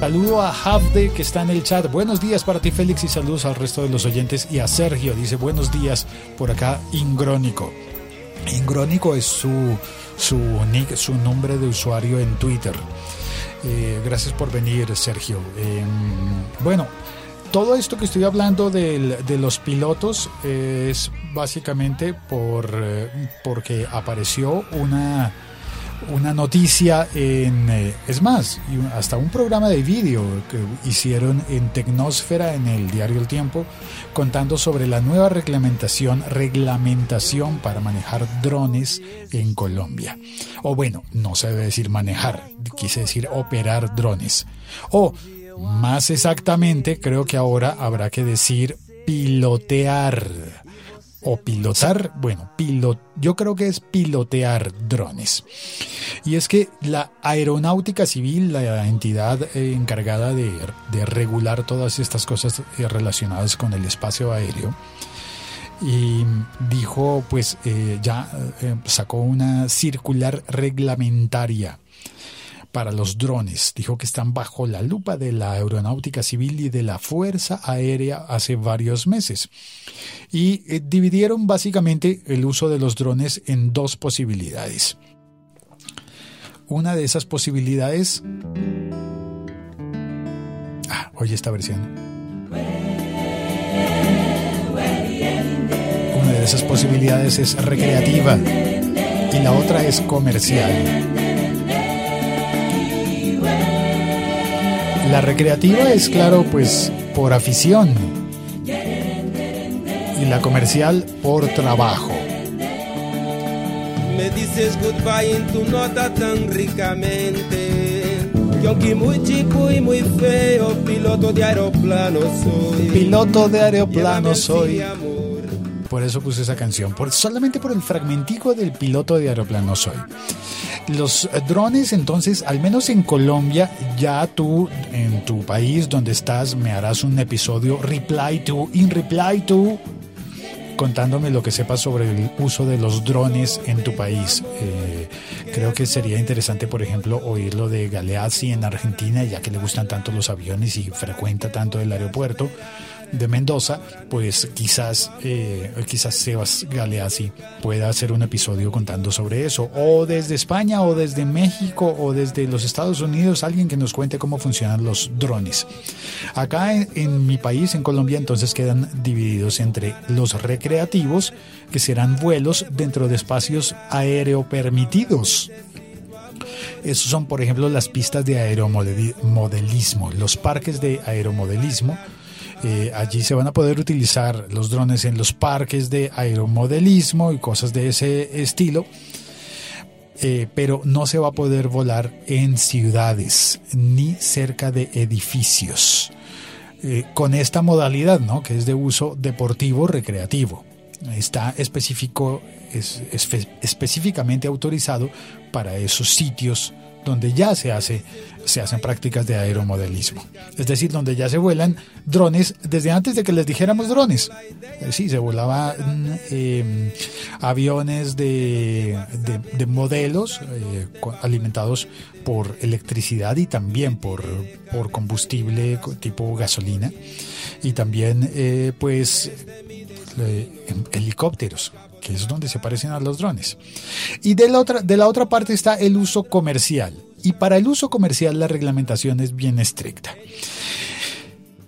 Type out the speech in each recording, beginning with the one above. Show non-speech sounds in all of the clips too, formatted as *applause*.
Saludo a Havde que está en el chat. Buenos días para ti, Félix, y saludos al resto de los oyentes. Y a Sergio, dice buenos días por acá, Ingrónico. Ingrónico es su, su nick, su nombre de usuario en Twitter. Eh, gracias por venir, Sergio. Em, bueno, todo esto que estoy hablando de los pilotos es básicamente por, eh, porque apareció una una noticia en, eh, es más, hasta un programa de vídeo que hicieron en Tecnósfera en el diario El Tiempo, contando sobre la nueva reglamentación, reglamentación para manejar drones en Colombia. O bueno, no se debe decir manejar, quise decir operar drones. O más exactamente, creo que ahora habrá que decir pilotear o pilotar, bueno, pilot, yo creo que es pilotear drones. Y es que la aeronáutica civil, la entidad eh, encargada de, regular todas estas cosas eh, relacionadas con el espacio aéreo, y dijo, pues eh, ya sacó una circular reglamentaria para los drones. Dijo que están bajo la lupa de la aeronáutica civil y de la Fuerza Aérea hace varios meses. Y eh, dividieron básicamente el uso de los drones en dos posibilidades. Una de esas posibilidades... Ah, oye esta versión. Una de esas posibilidades es recreativa y la otra es comercial. La recreativa es claro, pues por afición. Y la comercial por trabajo. Me dices goodbye en tu nota tan ricamente. Que aunque muy chico y muy feo, piloto de aeroplano soy. Piloto de aeroplano soy. Por eso puse esa canción, por, solamente por el fragmentico del piloto de aeroplano soy. Los drones, entonces, al menos en Colombia, ya tú en tu país donde estás me harás un episodio reply to, in reply to, contándome lo que sepas sobre el uso de los drones en tu país. Eh, creo que sería interesante, por ejemplo, oírlo de Galeazzi en Argentina, ya que le gustan tanto los aviones y frecuenta tanto el aeropuerto de Mendoza, pues quizás, eh, quizás Sebas Galeazzi pueda hacer un episodio contando sobre eso. O desde España, o desde México, o desde los Estados Unidos, alguien que nos cuente cómo funcionan los drones. Acá en, mi país, en Colombia, entonces quedan divididos entre los recreativos, que serán vuelos dentro de espacios aéreo permitidos. Esos son, por ejemplo, las pistas de aeromodelismo, los parques de aeromodelismo, eh, allí se van a poder utilizar los drones en los parques de aeromodelismo y cosas de ese estilo. Eh, pero no se va a poder volar en ciudades ni cerca de edificios. Eh, con esta modalidad, ¿no? que es de uso deportivo recreativo. Está específico, es, específicamente autorizado para esos sitios donde ya se hace se hacen prácticas de aeromodelismo. Es decir, donde ya se vuelan drones desde antes de que les dijéramos drones. Eh, sí, se volaban em, aviones de, de, modelos eh, alimentados por electricidad y también por, por combustible tipo gasolina. Y también, eh, pues, helicópteros que es donde se parecen a los drones. Y de la otra, de la otra parte está el uso comercial y para el uso comercial la reglamentación es bien estricta.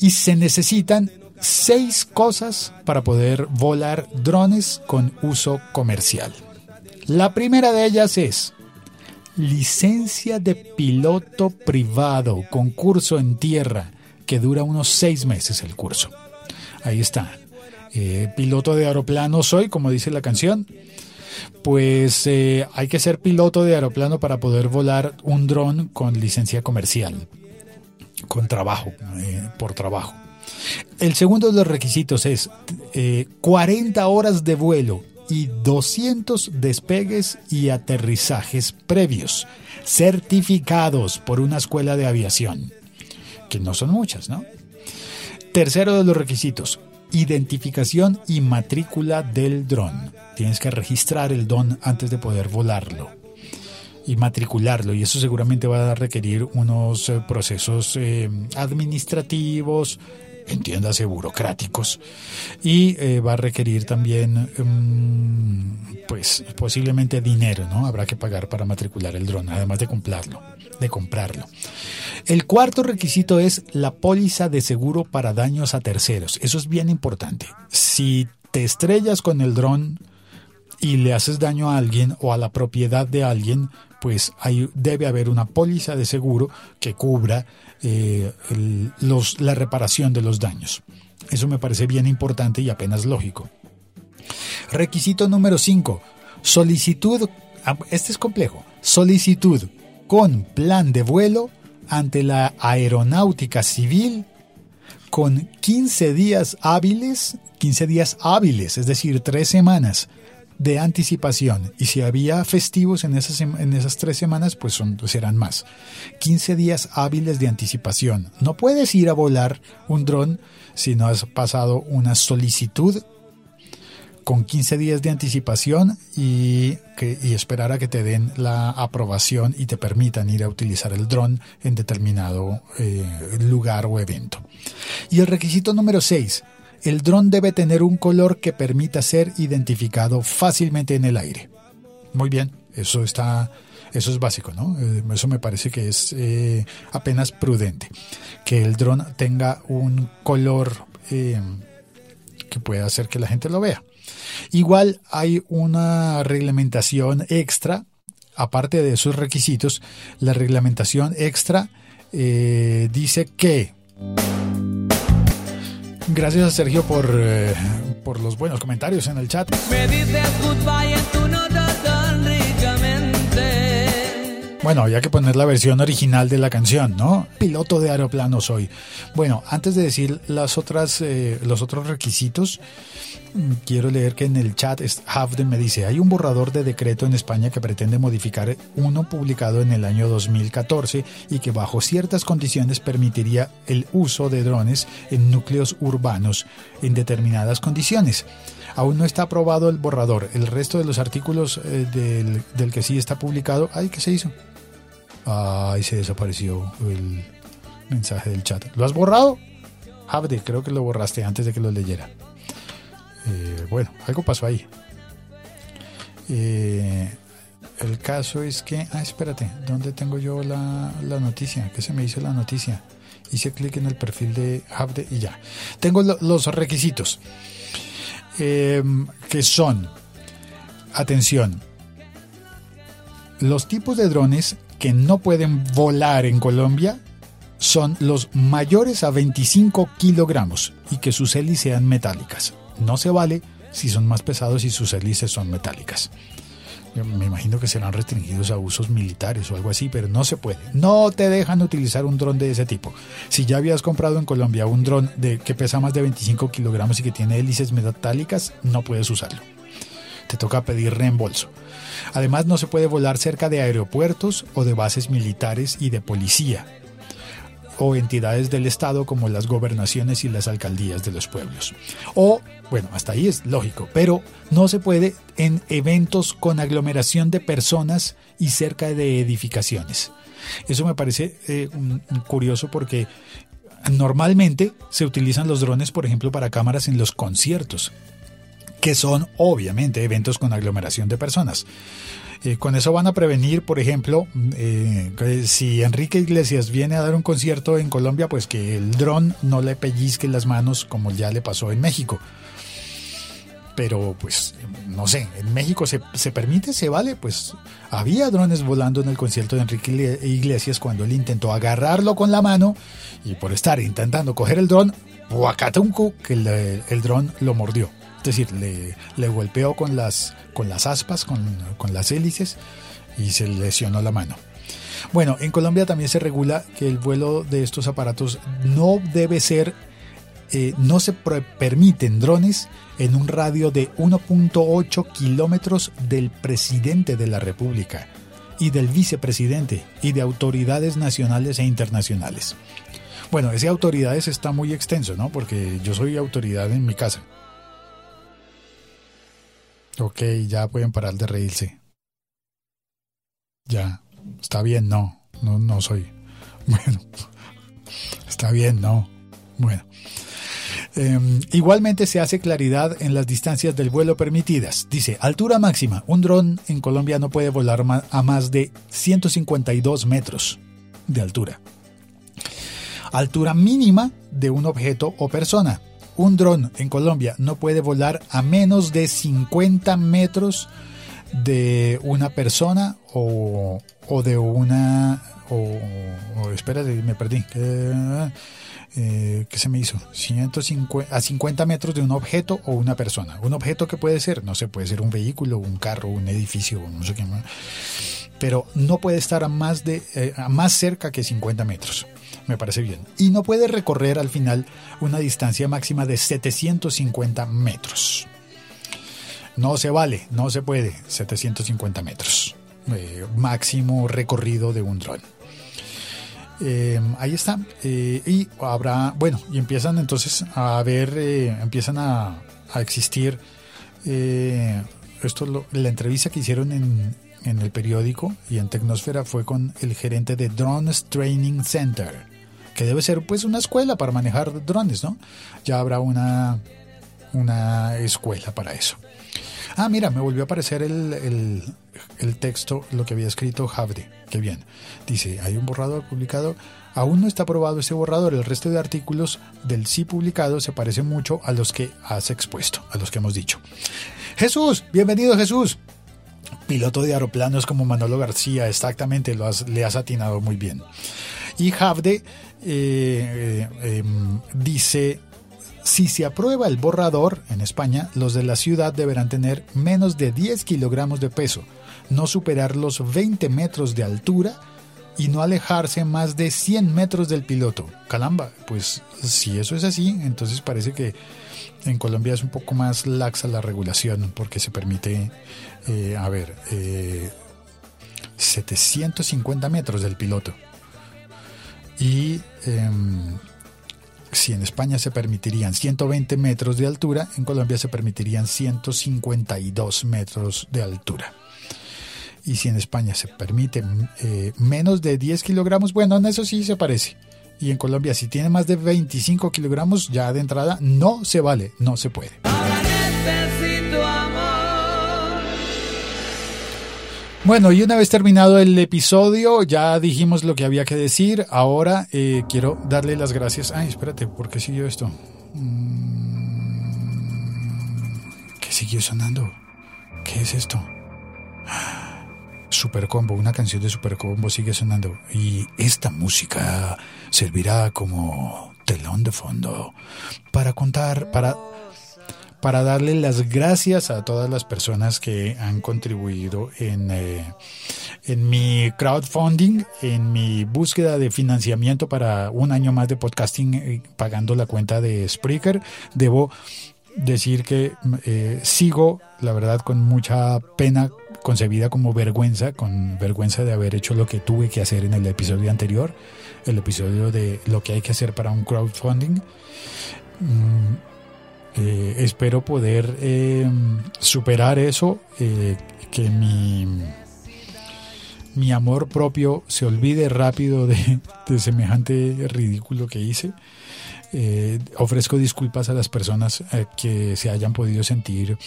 Y se necesitan seis cosas para poder volar drones con uso comercial. La primera de ellas es licencia de piloto privado, concurso en tierra, que dura unos seis meses el curso. Ahí está. Eh, piloto de aeroplano soy, como dice la canción pues eh, hay que ser piloto de aeroplano para poder volar un dron con licencia comercial, con trabajo, eh, por trabajo. El segundo de los requisitos es 40 eh, horas de vuelo y 200 despegues y aterrizajes previos, certificados por una escuela de aviación, que no son muchas, ¿no? Tercero de los requisitos, identificación y matrícula del dron. Tienes que registrar el dron antes de poder volarlo. y matricularlo y eso seguramente va a requerir unos eh, procesos eh, administrativos entiéndase burocráticos y eh, va a requerir también mm, pues posiblemente dinero no habrá que pagar para matricular el dron además de comprarlo de comprarlo. El cuarto requisito es la póliza de seguro para daños a terceros. Eso es bien importante. Si te estrellas con el dron y le haces daño a alguien o a la propiedad de alguien, pues hay, debe haber una póliza de seguro que cubra eh, la reparación de los daños. Eso me parece bien importante y apenas lógico. Requisito número 5. Solicitud, ah, este es complejo, solicitud con plan de vuelo ante la aeronáutica civil con 15 días hábiles, 15 días hábiles, es decir, tres semanas de anticipación. Y si había festivos en esas, en esas tres semanas, pues son, serán más. 15 días hábiles de anticipación. No puedes ir a volar un dron si no has pasado una solicitud con 15 días de anticipación y, que, y esperar a que te den la aprobación y te permitan ir a utilizar el dron en determinado eh, lugar o evento. Y el requisito número 6, el dron debe tener un color que permita ser identificado fácilmente en el aire. Muy bien, eso está, eso es básico, ¿no? Eh, eso me parece que es eh, apenas prudente. Que el dron tenga un color eh, que pueda hacer que la gente lo vea. Igual hay una reglamentación extra, aparte de esos requisitos, la reglamentación extra dice que Gracias a Sergio por, eh, por los buenos comentarios en el chat. Bueno, había que poner la versión original de la canción, ¿no? Piloto de aeroplano soy. Bueno, antes de decir las otras, eh, los otros requisitos, mm, quiero leer que en el chat Hafden me dice, hay un borrador de decreto en España que pretende modificar uno publicado en el año 2014 y que bajo ciertas condiciones permitiría el uso de drones en núcleos urbanos en determinadas condiciones. Aún no está aprobado el borrador. El resto de los artículos eh, del, del que sí está publicado, ay, ¿qué se hizo? Ay, se desapareció el mensaje del chat. ¿Lo has borrado? Abde, creo que lo borraste antes de que lo leyera. Eh, bueno, algo pasó ahí. Eh, el caso es que. Ah, espérate, ¿dónde tengo yo la, noticia? ¿Qué se me hizo la noticia? Hice clic en el perfil de Abde y ya. Tengo los requisitos. Eh, que son. Atención. Los tipos de drones que no pueden volar en Colombia son los mayores a 25 kilogramos y que sus hélices sean metálicas. No se vale si son más pesados y sus hélices son metálicas. me imagino que serán restringidos a usos militares o algo así, pero no se puede. No te dejan utilizar un dron de ese tipo. Si ya habías comprado en Colombia un dron de, que pesa más de 25 kilogramos y que tiene hélices metálicas, no puedes usarlo. Te toca pedir reembolso. Además, no se puede volar cerca de aeropuertos o de bases militares y de policía o entidades del Estado como las gobernaciones y las alcaldías de los pueblos. O, bueno, hasta ahí es lógico, pero no se puede en eventos con aglomeración de personas y cerca de edificaciones. Eso me parece eh, curioso porque normalmente se utilizan los drones, por ejemplo, para cámaras en los conciertos que son obviamente eventos con aglomeración de personas. Eh, con eso van a prevenir, por ejemplo, eh, si Enrique Iglesias viene a dar un concierto en Colombia, pues que el dron no le pellizque las manos como ya le pasó en México. Pero pues, no sé, en México se, se permite, se vale, pues había drones volando en el concierto de Enrique Iglesias cuando él intentó agarrarlo con la mano y por estar intentando coger el dron, Huacatunco, que el, el dron lo mordió. Es decir, le, golpeó con las, con las aspas, con, las hélices y se lesionó la mano. Bueno, en Colombia también se regula que el vuelo de estos aparatos no debe ser, eh, no se permiten drones en un radio de 1.8 kilómetros del presidente de la República y del vicepresidente y de autoridades nacionales e internacionales. Bueno, ese autoridades está muy extenso, ¿no? Porque yo soy autoridad en mi casa. Ok, ya pueden parar de reírse. Ya, está bien, no, no, no soy. *laughs* Bueno, está bien, no. Bueno. Em, igualmente se hace claridad en las distancias del vuelo permitidas. Dice, altura máxima. Un dron en Colombia no puede volar a más de 152 metros de altura. Altura mínima de un objeto o persona. Un dron en Colombia no puede volar a menos de 50 metros de una persona o, de una... O, espérate, me perdí. Eh, ¿Qué se me hizo? 150, a 50 metros de un objeto o una persona. Un objeto que puede ser, no sé, puede ser un vehículo, un carro, un edificio, no sé qué más. Pero no puede estar a más, de, eh, a más cerca que 50 metros. Me parece bien. Y no puede recorrer al final una distancia máxima de 750 metros. No se vale, no se puede. 750 metros. Eh, máximo recorrido de un dron. Eh, ahí está. Eh, y habrá, bueno, y empiezan entonces a ver, empiezan a, a existir. esto la entrevista que hicieron en, en el periódico y en Tecnosfera fue con el gerente de Drones Training Center, que debe ser pues una escuela para manejar drones, ¿no? Ya habrá una, una escuela para eso. Ah, mira, me volvió a aparecer el, el, texto, lo que había escrito Javde. Qué bien. Dice, hay un borrador publicado. Aún no está aprobado ese borrador. El resto de artículos del sí publicado se parecen mucho a los que has expuesto, a los que hemos dicho. Jesús, bienvenido Jesús. Piloto de aeroplanos como Manolo García, exactamente, lo le has atinado muy bien. Y Javde eh, eh, em, dice si se aprueba el borrador en España, los de la ciudad deberán tener menos de 10 kilogramos de peso, no superar los 20 metros de altura y no alejarse más de 100 metros del piloto. Calamba, pues si eso es así, entonces parece que en Colombia es un poco más laxa la regulación porque se permite, eh, a ver, 750 eh, metros del piloto. Y em, si en España se permitirían 120 metros de altura, en Colombia se permitirían 152 metros de altura. Y si en España se permite eh, menos de 10 kilogramos, bueno, en eso sí se parece. Y en Colombia, si tiene más de 25 kilogramos, ya de entrada no se vale, no se puede. Bueno, y una vez terminado el episodio, ya dijimos lo que había que decir. Ahora eh, quiero darle las gracias. Ay, espérate, ¿por qué siguió esto? Mm, ¿Qué siguió sonando? ¿Qué es esto? Super Combo, una canción de Super Combo sigue sonando. Y esta música servirá como telón de fondo para contar, para para darle las gracias a todas las personas que han contribuido en, eh, en mi crowdfunding, en mi búsqueda de financiamiento para un año más de podcasting eh, pagando la cuenta de Spreaker. Debo decir que eh, sigo, la verdad, con mucha pena concebida como vergüenza, con vergüenza de haber hecho lo que tuve que hacer en el episodio anterior, el episodio de lo que hay que hacer para un crowdfunding. Mm, eh, espero poder eh, superar eso, eh, que mi, mi amor propio se olvide rápido de, semejante ridículo que hice. ofrezco disculpas a las personas que se hayan podido sentir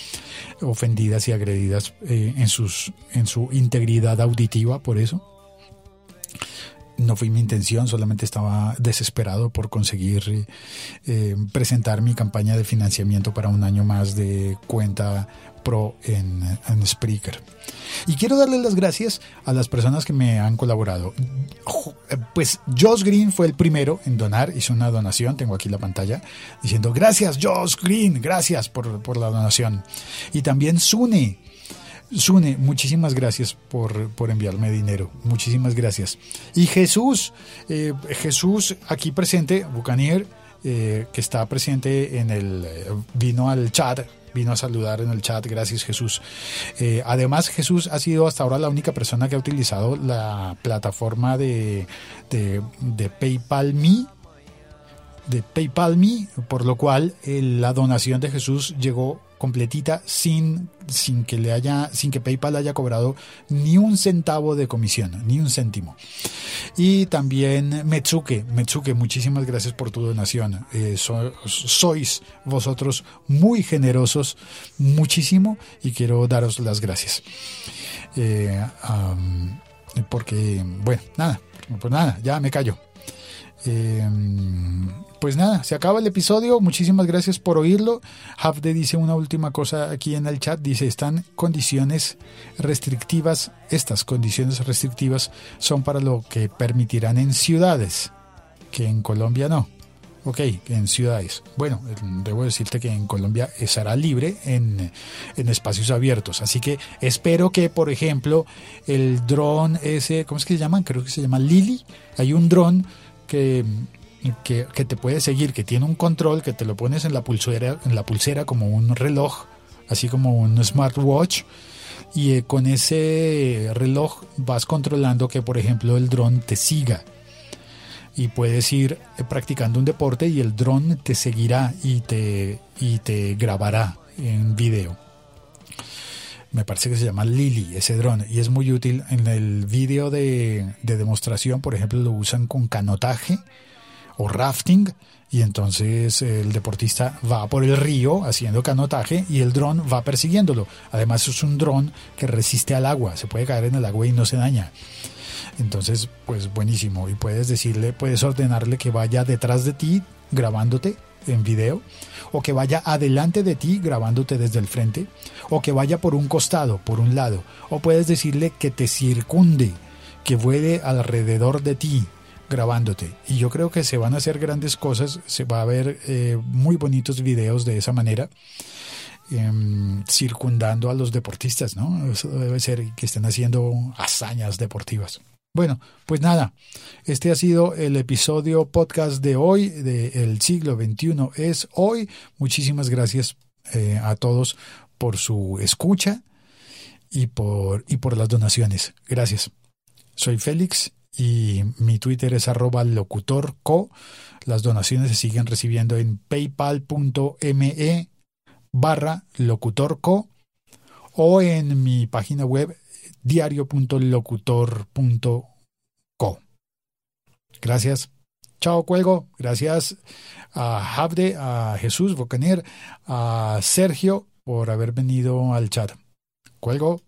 ofendidas y agredidas en, sus, en su integridad auditiva por eso no fue mi intención, solamente estaba desesperado por conseguir eh, presentar mi campaña de financiamiento para un año más de cuenta pro en, en Spreaker. Y quiero darle las gracias a las personas que me han colaborado. Pues Josh Green fue el primero en donar, hizo una donación, tengo aquí la pantalla, diciendo gracias Josh Green, gracias por, por la donación. Y también Sune, Sune, muchísimas gracias por, enviarme dinero. Muchísimas gracias. Y Jesús, eh, Jesús aquí presente, Bucanier, eh, que está presente en el, eh, vino al chat, vino a saludar en el chat. Gracias Jesús. además, Jesús ha sido hasta ahora la única persona que ha utilizado la plataforma de, de, de PayPal Me de PayPal Me, por lo cual la donación de Jesús llegó completita sin, sin que le haya, sin que PayPal haya cobrado ni un centavo de comisión, ni un céntimo. Y también Metsuke, Metsuke, muchísimas gracias por tu donación. Eh, sois vosotros muy generosos, muchísimo, y quiero daros las gracias. Eh, porque, bueno, nada, pues nada, ya me callo. Eh, pues nada, se acaba el episodio. Muchísimas gracias por oírlo. Hafde dice una última cosa aquí en el chat. Dice, están condiciones restrictivas. Estas condiciones restrictivas son para lo que permitirán en ciudades, que en Colombia no. Ok, en ciudades. Bueno, debo decirte que en Colombia estará libre en, en espacios abiertos. Así que espero que, por ejemplo, el dron ese, ¿cómo es que se llaman? Creo que se llama Lily. Hay un dron que que, te puede seguir, que tiene un control, que te lo pones en la pulsera, en la pulsera como un reloj, así como un smartwatch, y eh, con ese reloj vas controlando que, por ejemplo, el dron te siga. Y puedes ir eh, practicando un deporte y el dron te seguirá y te, y te grabará en video. Me parece que se llama Lily, ese dron, y es muy útil. En el video de, de demostración, por ejemplo, lo usan con canotaje o rafting y entonces el deportista va por el río haciendo canotaje y el dron va persiguiéndolo. Además es un dron que resiste al agua, se puede caer en el agua y no se daña. Entonces, pues buenísimo. Y puedes decirle, puedes ordenarle que vaya detrás de ti grabándote en video, o que vaya adelante de ti grabándote desde el frente, o que vaya por un costado, por un lado, o puedes decirle que te circunde, que vuele alrededor de ti, grabándote. Y yo creo que se van a hacer grandes cosas, se va a ver eh, muy bonitos videos de esa manera. Em, circundando a los deportistas, ¿no? Eso debe ser que estén haciendo hazañas deportivas. Bueno, pues nada, este ha sido el episodio podcast de hoy, del siglo XXI es hoy. Muchísimas gracias eh, a todos por su escucha y por, y por las donaciones. Gracias. Soy Félix y mi Twitter es arroba locutorco. Las donaciones se siguen recibiendo en paypal.me barra locutorco o en mi página web diario.locutor.co. Gracias. Chao, cuelgo. Gracias a Javde, a Jesús Bocaner, a Sergio por haber venido al chat. Cuelgo.